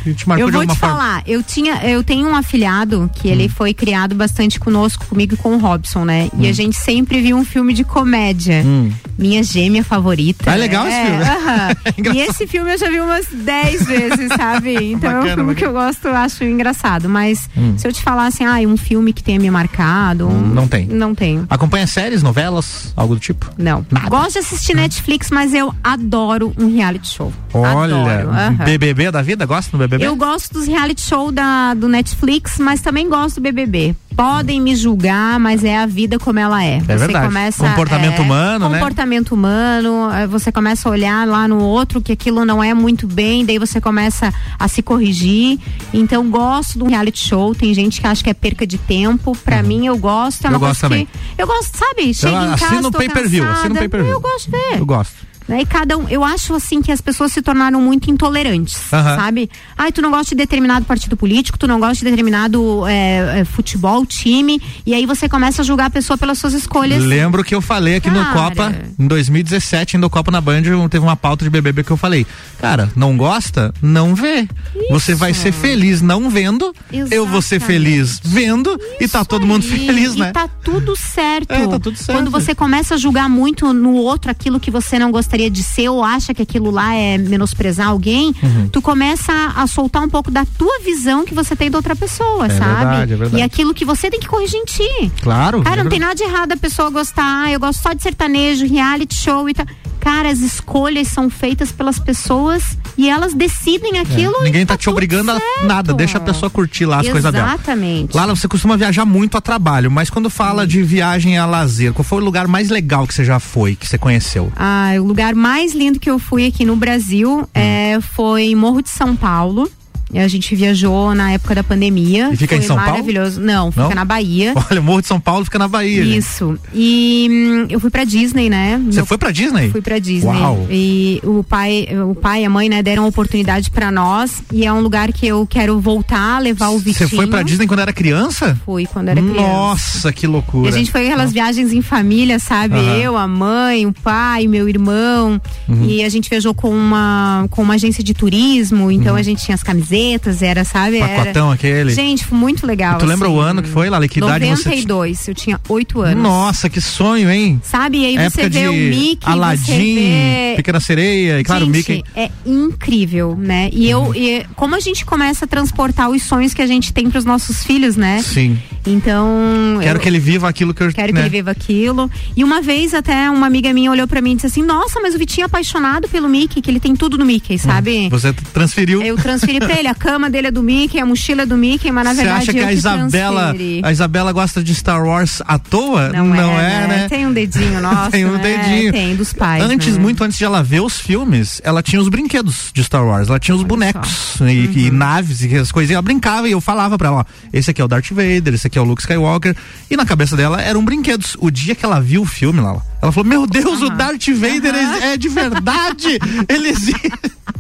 Que te marcou eu vou te forma? falar, eu tinha, eu tenho um afilhado que Hum. ele foi criado bastante conosco, comigo e com o Robson, né? E a gente sempre viu um filme de comédia. Hum. Minha gêmea favorita. Ah, é legal esse filme. aham. É engraçado. e esse filme eu já vi umas 10 vezes, sabe? Então é um Bacana, filme que eu gosto, acho engraçado. Mas se eu te falar assim, ah, um filme que tenha me marcado. um- Hum, não tem. Não tenho. Acompanha séries, novelas, algo do tipo? Não. Gosto de assistir Netflix, mas eu adoro um reality show. Olha, Adoro, aham. BBB da vida, gosta do BBB? Eu gosto dos reality show da, do Netflix, mas também gosto do BBB. Podem me julgar, mas é a vida como ela é. Você verdade. começa Comportamento é, humano, né? Comportamento humano, aí você começa a olhar lá no outro que aquilo não é muito bem, daí você começa a se corrigir. Então gosto do reality show. Tem gente que acha que é perca de tempo. Pra mim eu gosto, é Uhum. Eu uma gosto coisa também. que eu gosto, sabe? Chega em casa, assino o pay-per-view, assino o pay-per-view. Eu gosto de ver. Eu gosto. Né? E cada um, eu acho assim que as pessoas se tornaram muito intolerantes, Aham. sabe? Ai, tu não gosta de determinado partido político, tu não gosta de determinado é, é, futebol, time, e aí você começa a julgar a pessoa pelas suas escolhas. Lembro que eu falei aqui no Cara. Copa, em 2017, indo Copa na Band, teve uma pauta de BBB que eu falei, cara, não gosta? Não vê. Você vai ser feliz não vendo, eu vou ser feliz vendo, e tá todo mundo E- feliz, e né? tá tudo certo. É, tá tudo certo. Quando você começa a julgar muito no outro aquilo que você não gostaria gostaria de ser ou acha que aquilo lá é menosprezar alguém, Uhum. tu começa a, a soltar um pouco da tua visão que você tem da outra pessoa, É sabe? verdade, é verdade. E aquilo que você tem que corrigir em ti. Claro. Cara, é não tem nada de errado a pessoa gostar, eu gosto só de sertanejo, reality show e tal. Cara, as escolhas são feitas pelas pessoas e elas decidem aquilo. É, Ninguém tá, tá te obrigando a certo. nada, deixa a pessoa curtir lá as coisas dela. Exatamente. Lala, você costuma viajar muito a trabalho, mas quando fala de viagem a lazer, qual foi o lugar mais legal que você já foi, que você conheceu? Ah, o lugar mais lindo que eu fui aqui no Brasil é, foi Morro de São Paulo. E A gente viajou na época da pandemia. E fica em São Paulo? maravilhoso. Não, fica Não? na Bahia. Olha, o Morro de São Paulo fica na Bahia. gente. Isso. E hum, eu fui pra Disney, né? Você Meu- foi pra Disney? Fui pra Disney. Uau. E o pai, o pai e a mãe, né, deram a oportunidade pra nós. E é um lugar que eu quero voltar, levar o Vitinho. Você foi pra Disney quando era criança? Fui, quando era criança. Nossa, que E loucura. a gente foi aquelas viagens em família, sabe? Aham. Eu, a mãe, o pai, meu irmão. Uhum. E a gente viajou com uma, com uma agência de turismo. Então a gente tinha as camisetas, era, sabe? Era... Uhum. Pacotão aquele. Gente, foi muito legal. tu lembra assim. o ano que foi, Lala? Que idade você 92, eu tinha oito anos. Nossa, que sonho, hein? Sabe? E aí você Época vê de o Mickey, você Aladdin, vê... Pequena Sereia, e claro, o Gente, Mickey. é incrível, né? E Uhum. eu, e como a gente começa a transportar os sonhos que a gente tem pros nossos filhos, né? Sim. Então. Quero eu- que ele viva aquilo que eu Quero né? que ele viva aquilo. E uma vez até uma amiga minha olhou pra mim e disse assim: Nossa, mas o Vitinho é apaixonado pelo Mickey, que ele tem tudo no Mickey, sabe? Você transferiu. Eu transferi pra ele, a cama dele é do Mickey, a mochila é do Mickey, mas na Você verdade acha que a Isabela, transferi. a Isabela gosta de Star Wars à toa? Não, é, né? Tem um dedinho nosso. Tem um né? dedinho. Tem, dos pais. Antes, né? muito antes de ela ver os filmes, ela tinha os brinquedos de Star Wars, ela tinha os bonecos e, Uhum. e naves e as coisas. E ela brincava e eu falava pra ela: ó, esse aqui é o Darth Vader, esse aqui é o Luke Skywalker. E na cabeça dela eram brinquedos. O dia que ela viu o filme, Lala, ela falou: Meu Deus, o Darth Vader é- é de verdade! Ele existe.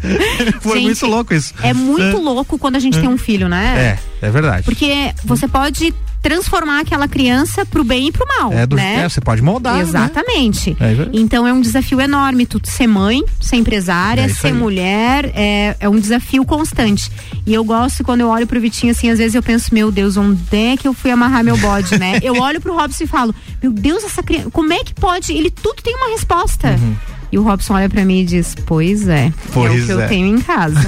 Foi Gente, muito louco isso. É muito louco quando a gente tem um filho, né? É, é verdade. Porque você pode transformar aquela criança pro bem e pro mal, É do, né? é, você pode moldar. né? Exatamente. É verdade. então é um desafio enorme tu ser mãe, ser empresária, É ser aí. mulher, é, é um desafio constante. E eu gosto quando eu olho pro Vitinho assim, às vezes eu penso, meu Deus, onde é que eu fui amarrar meu bode, né? eu olho pro Robson e falo, meu Deus, essa criança, como é que pode? Ele tudo tem uma resposta. E o Robson olha pra mim e diz, pois é, é. Pois o que é. eu tenho em casa.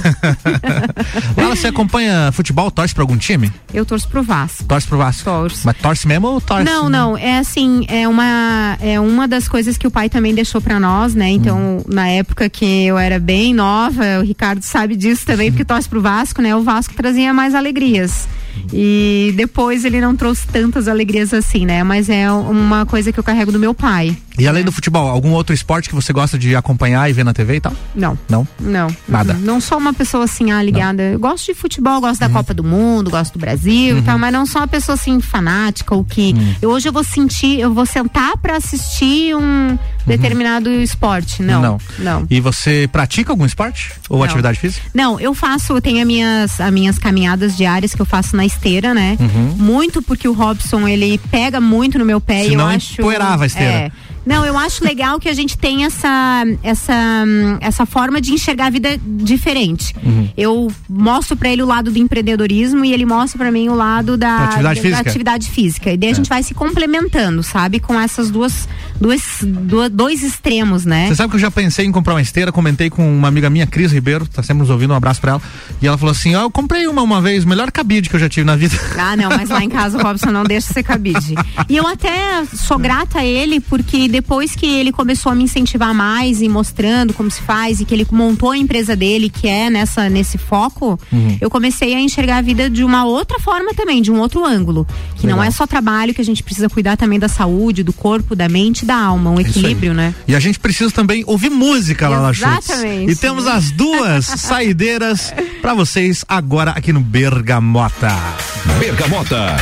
Lala, você acompanha futebol? Torce pra algum time? eu torço pro Vasco. Torce pro Vasco? Torço. Mas torce mesmo ou torce? Não, não, é assim, é uma é uma das coisas que o pai também deixou pra nós, né? Então, Hum. na época que eu era bem nova, o Ricardo sabe disso também, porque torce pro Vasco, né? O Vasco trazia mais alegrias. E depois ele não trouxe tantas alegrias assim, né? Mas é uma coisa que eu carrego do meu pai. E além do futebol, algum outro esporte que você gosta de acompanhar e ver na TV e tal? Não. Não? Não. Nada. Uhum. Não sou uma pessoa assim, ah, ligada. Eu gosto de futebol, gosto da Copa do Mundo, gosto do Brasil e tal, mas não sou uma pessoa assim fanática ou que eu, hoje eu vou sentir, eu vou sentar pra assistir um determinado esporte. Não. Não. Não. E você pratica algum esporte? Ou Não. atividade física? Não, eu faço, eu tenho as minhas, as minhas caminhadas diárias que eu faço na esteira, né? Uhum. Muito porque o Robson, ele pega muito no meu pé e eu acho. empoeirava a esteira. É. Não, eu acho legal que a gente tem essa, essa, essa forma de enxergar a vida diferente. Uhum. Eu mostro pra ele o lado do empreendedorismo e ele mostra pra mim o lado da, Da atividade da física. É. atividade física. E daí a gente vai se complementando, sabe? Com essas duas, duas, duas dois extremos, né? Você sabe que eu já pensei em comprar uma esteira, comentei com uma amiga minha, Cris Ribeiro, tá sempre nos ouvindo, um abraço pra ela. E ela falou assim: Ó, eu comprei uma uma vez, o melhor cabide que eu já tive na vida. Ah, não, mas lá em casa o Robson não deixa ser cabide. E eu até sou grata a ele, porque depois que ele começou a me incentivar mais e mostrando como se faz e que ele montou a empresa dele, que é nessa, nesse foco, Uhum. eu comecei a enxergar a vida de uma outra forma também, de um outro ângulo. Que não Legal. é só trabalho, que a gente precisa cuidar também da saúde, do corpo, da mente e da alma, um aí. equilíbrio, né? E a gente precisa também ouvir música lá na Schultz. Exatamente. E temos as duas saideiras pra vocês agora aqui no Bergamota. Bergamota.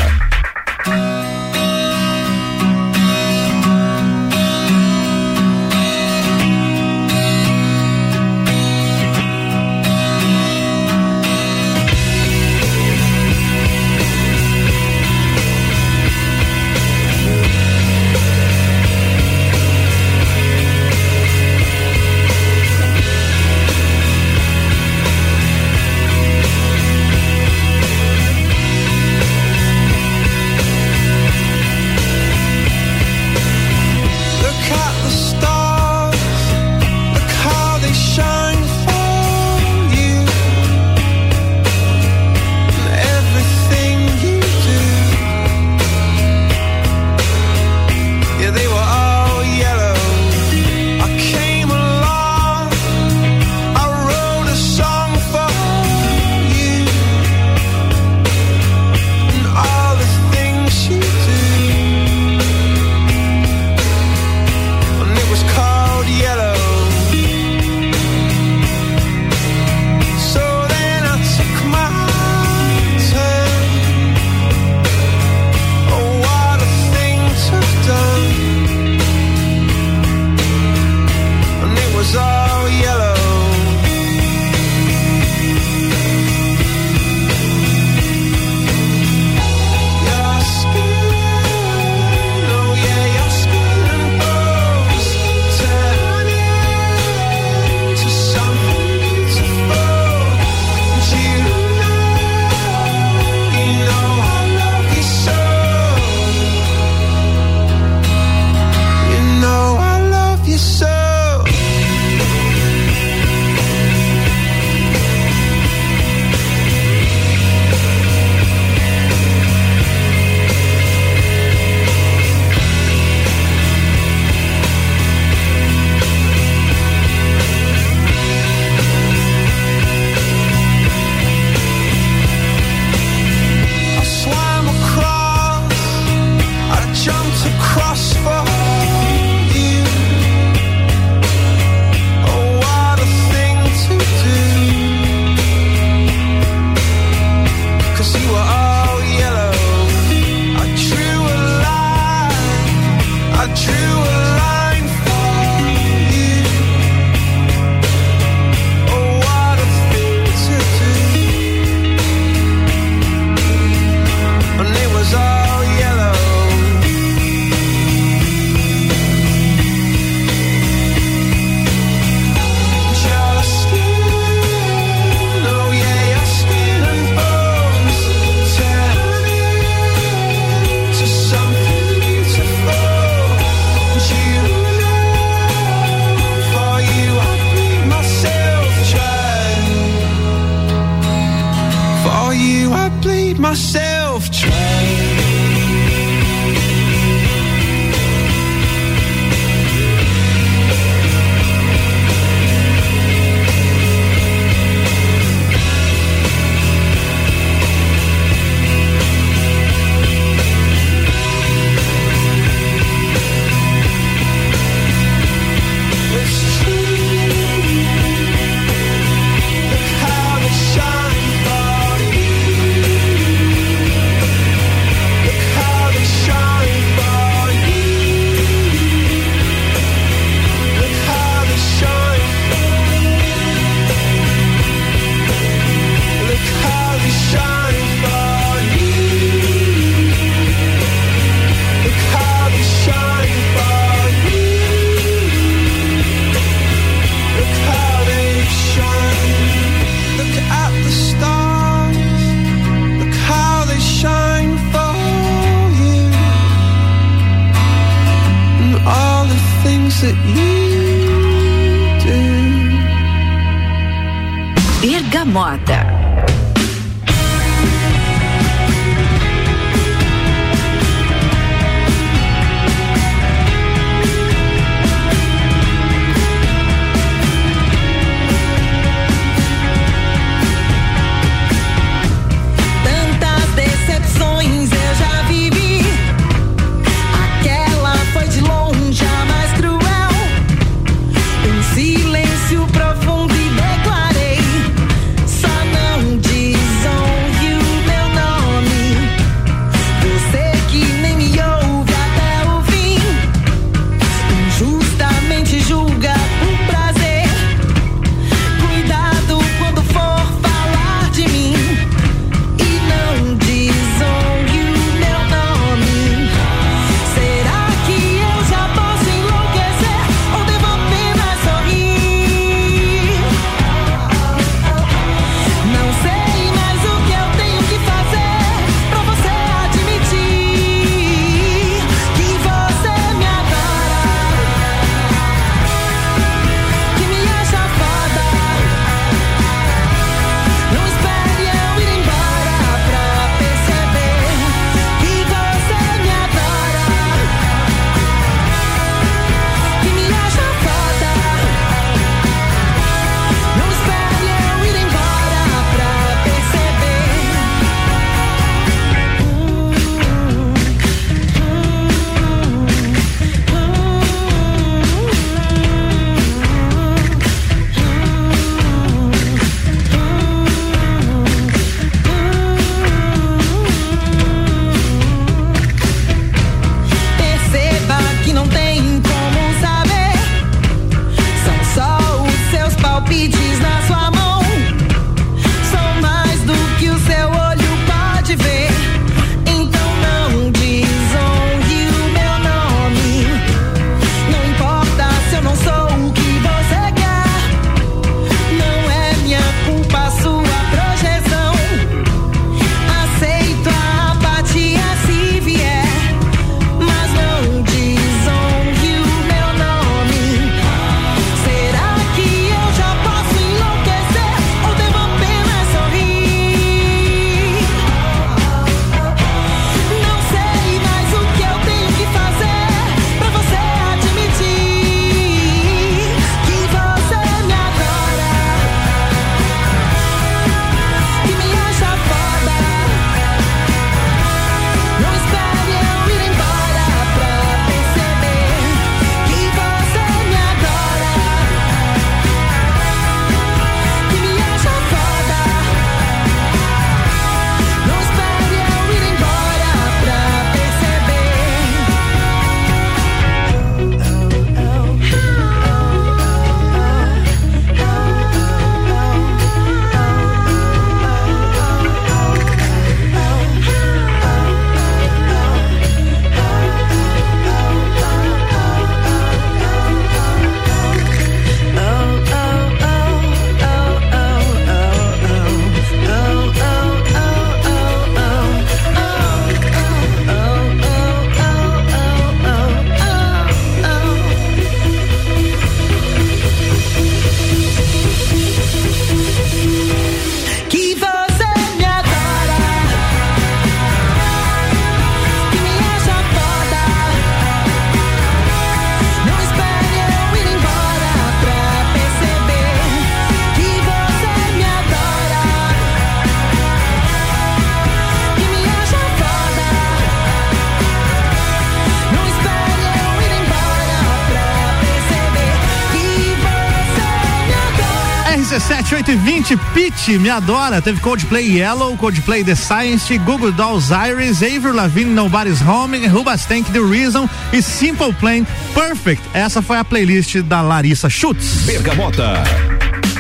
RC7 820, Pitch, me adora. Teve Coldplay Yellow, Coldplay The Science, Google Dolls Iris, Avril Lavigne Nobody's Home, Rubastank The Reason e Simple Plan Perfect. Essa foi a playlist da Larissa Schutz. Bergamota.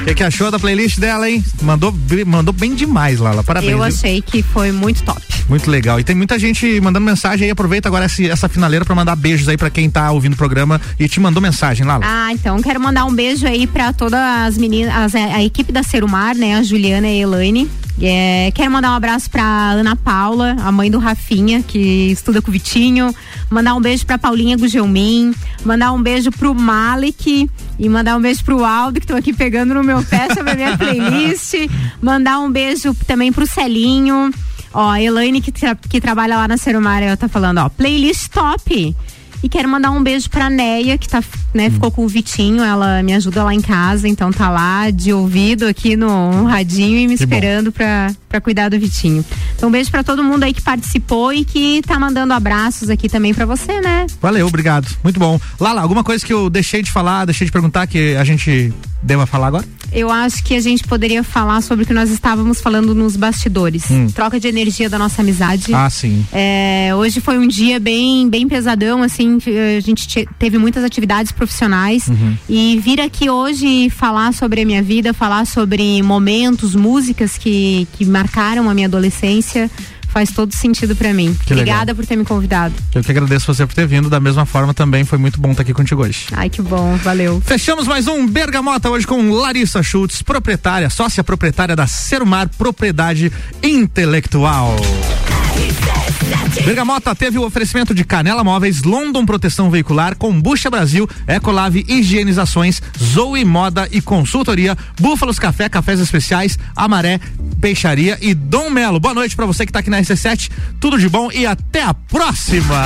O que, que achou da playlist dela, hein? Mandou, mandou bem demais, Lala. Parabéns. Eu viu? achei que foi muito top. Muito legal. E tem muita gente mandando mensagem aí. Aproveita agora essa, essa finaleira pra mandar beijos aí pra quem tá ouvindo o programa e te mandou mensagem, Lala. Ah, então quero mandar um beijo aí pra todas as meninas, as- a equipe da Serumar, né? A Juliana e a Elaine. É, quero mandar um abraço pra Ana Paula, a mãe do Rafinha, que estuda com o Vitinho. Mandar um beijo pra Paulinha Gugelmin. Mandar um beijo pro Malik. E mandar um beijo pro Aldo, que estão aqui pegando no meu pé sobre a minha playlist. Mandar um beijo também pro Celinho. Ó, a Elaine, que, tra- que trabalha lá na Serumar, ela tá falando, ó, playlist top. E quero mandar um beijo pra Neia, que tá, né, ficou com o Vitinho, ela me ajuda lá em casa, então tá lá de ouvido aqui no radinho e me Que esperando pra, pra cuidar do Vitinho. Então um beijo pra todo mundo aí que participou e que tá mandando abraços aqui também pra você, né? Valeu, obrigado. Muito bom. Lala, alguma coisa que eu deixei de falar, deixei de perguntar que a gente deva falar agora? Eu acho que a gente poderia falar sobre o que nós estávamos falando nos bastidores. Hum. Troca de energia da nossa amizade. Ah, sim. É, hoje foi um dia bem, bem pesadão, assim, a gente te- teve muitas atividades profissionais Uhum. e vir aqui hoje falar sobre a minha vida, falar sobre momentos, músicas que, que marcaram a minha adolescência, faz todo sentido pra mim. Que legal. Obrigada por ter me convidado. Eu que agradeço você por ter vindo. Da mesma forma, também foi muito bom estar aqui contigo hoje. Ai, que bom, valeu. Fechamos mais um Bergamota hoje com Larissa Schultz, proprietária, sócia proprietária da Serumar Propriedade Intelectual. Bergamota teve o oferecimento de Canela Móveis, London Proteção Veicular, Combucha Brasil, Ecolave Higienizações, Zoe Moda e Consultoria, Búfalos Café, Cafés Especiais, Amaré, Peixaria e Dom Melo. Boa noite pra você que tá aqui na RC7. Tudo de bom e até a próxima!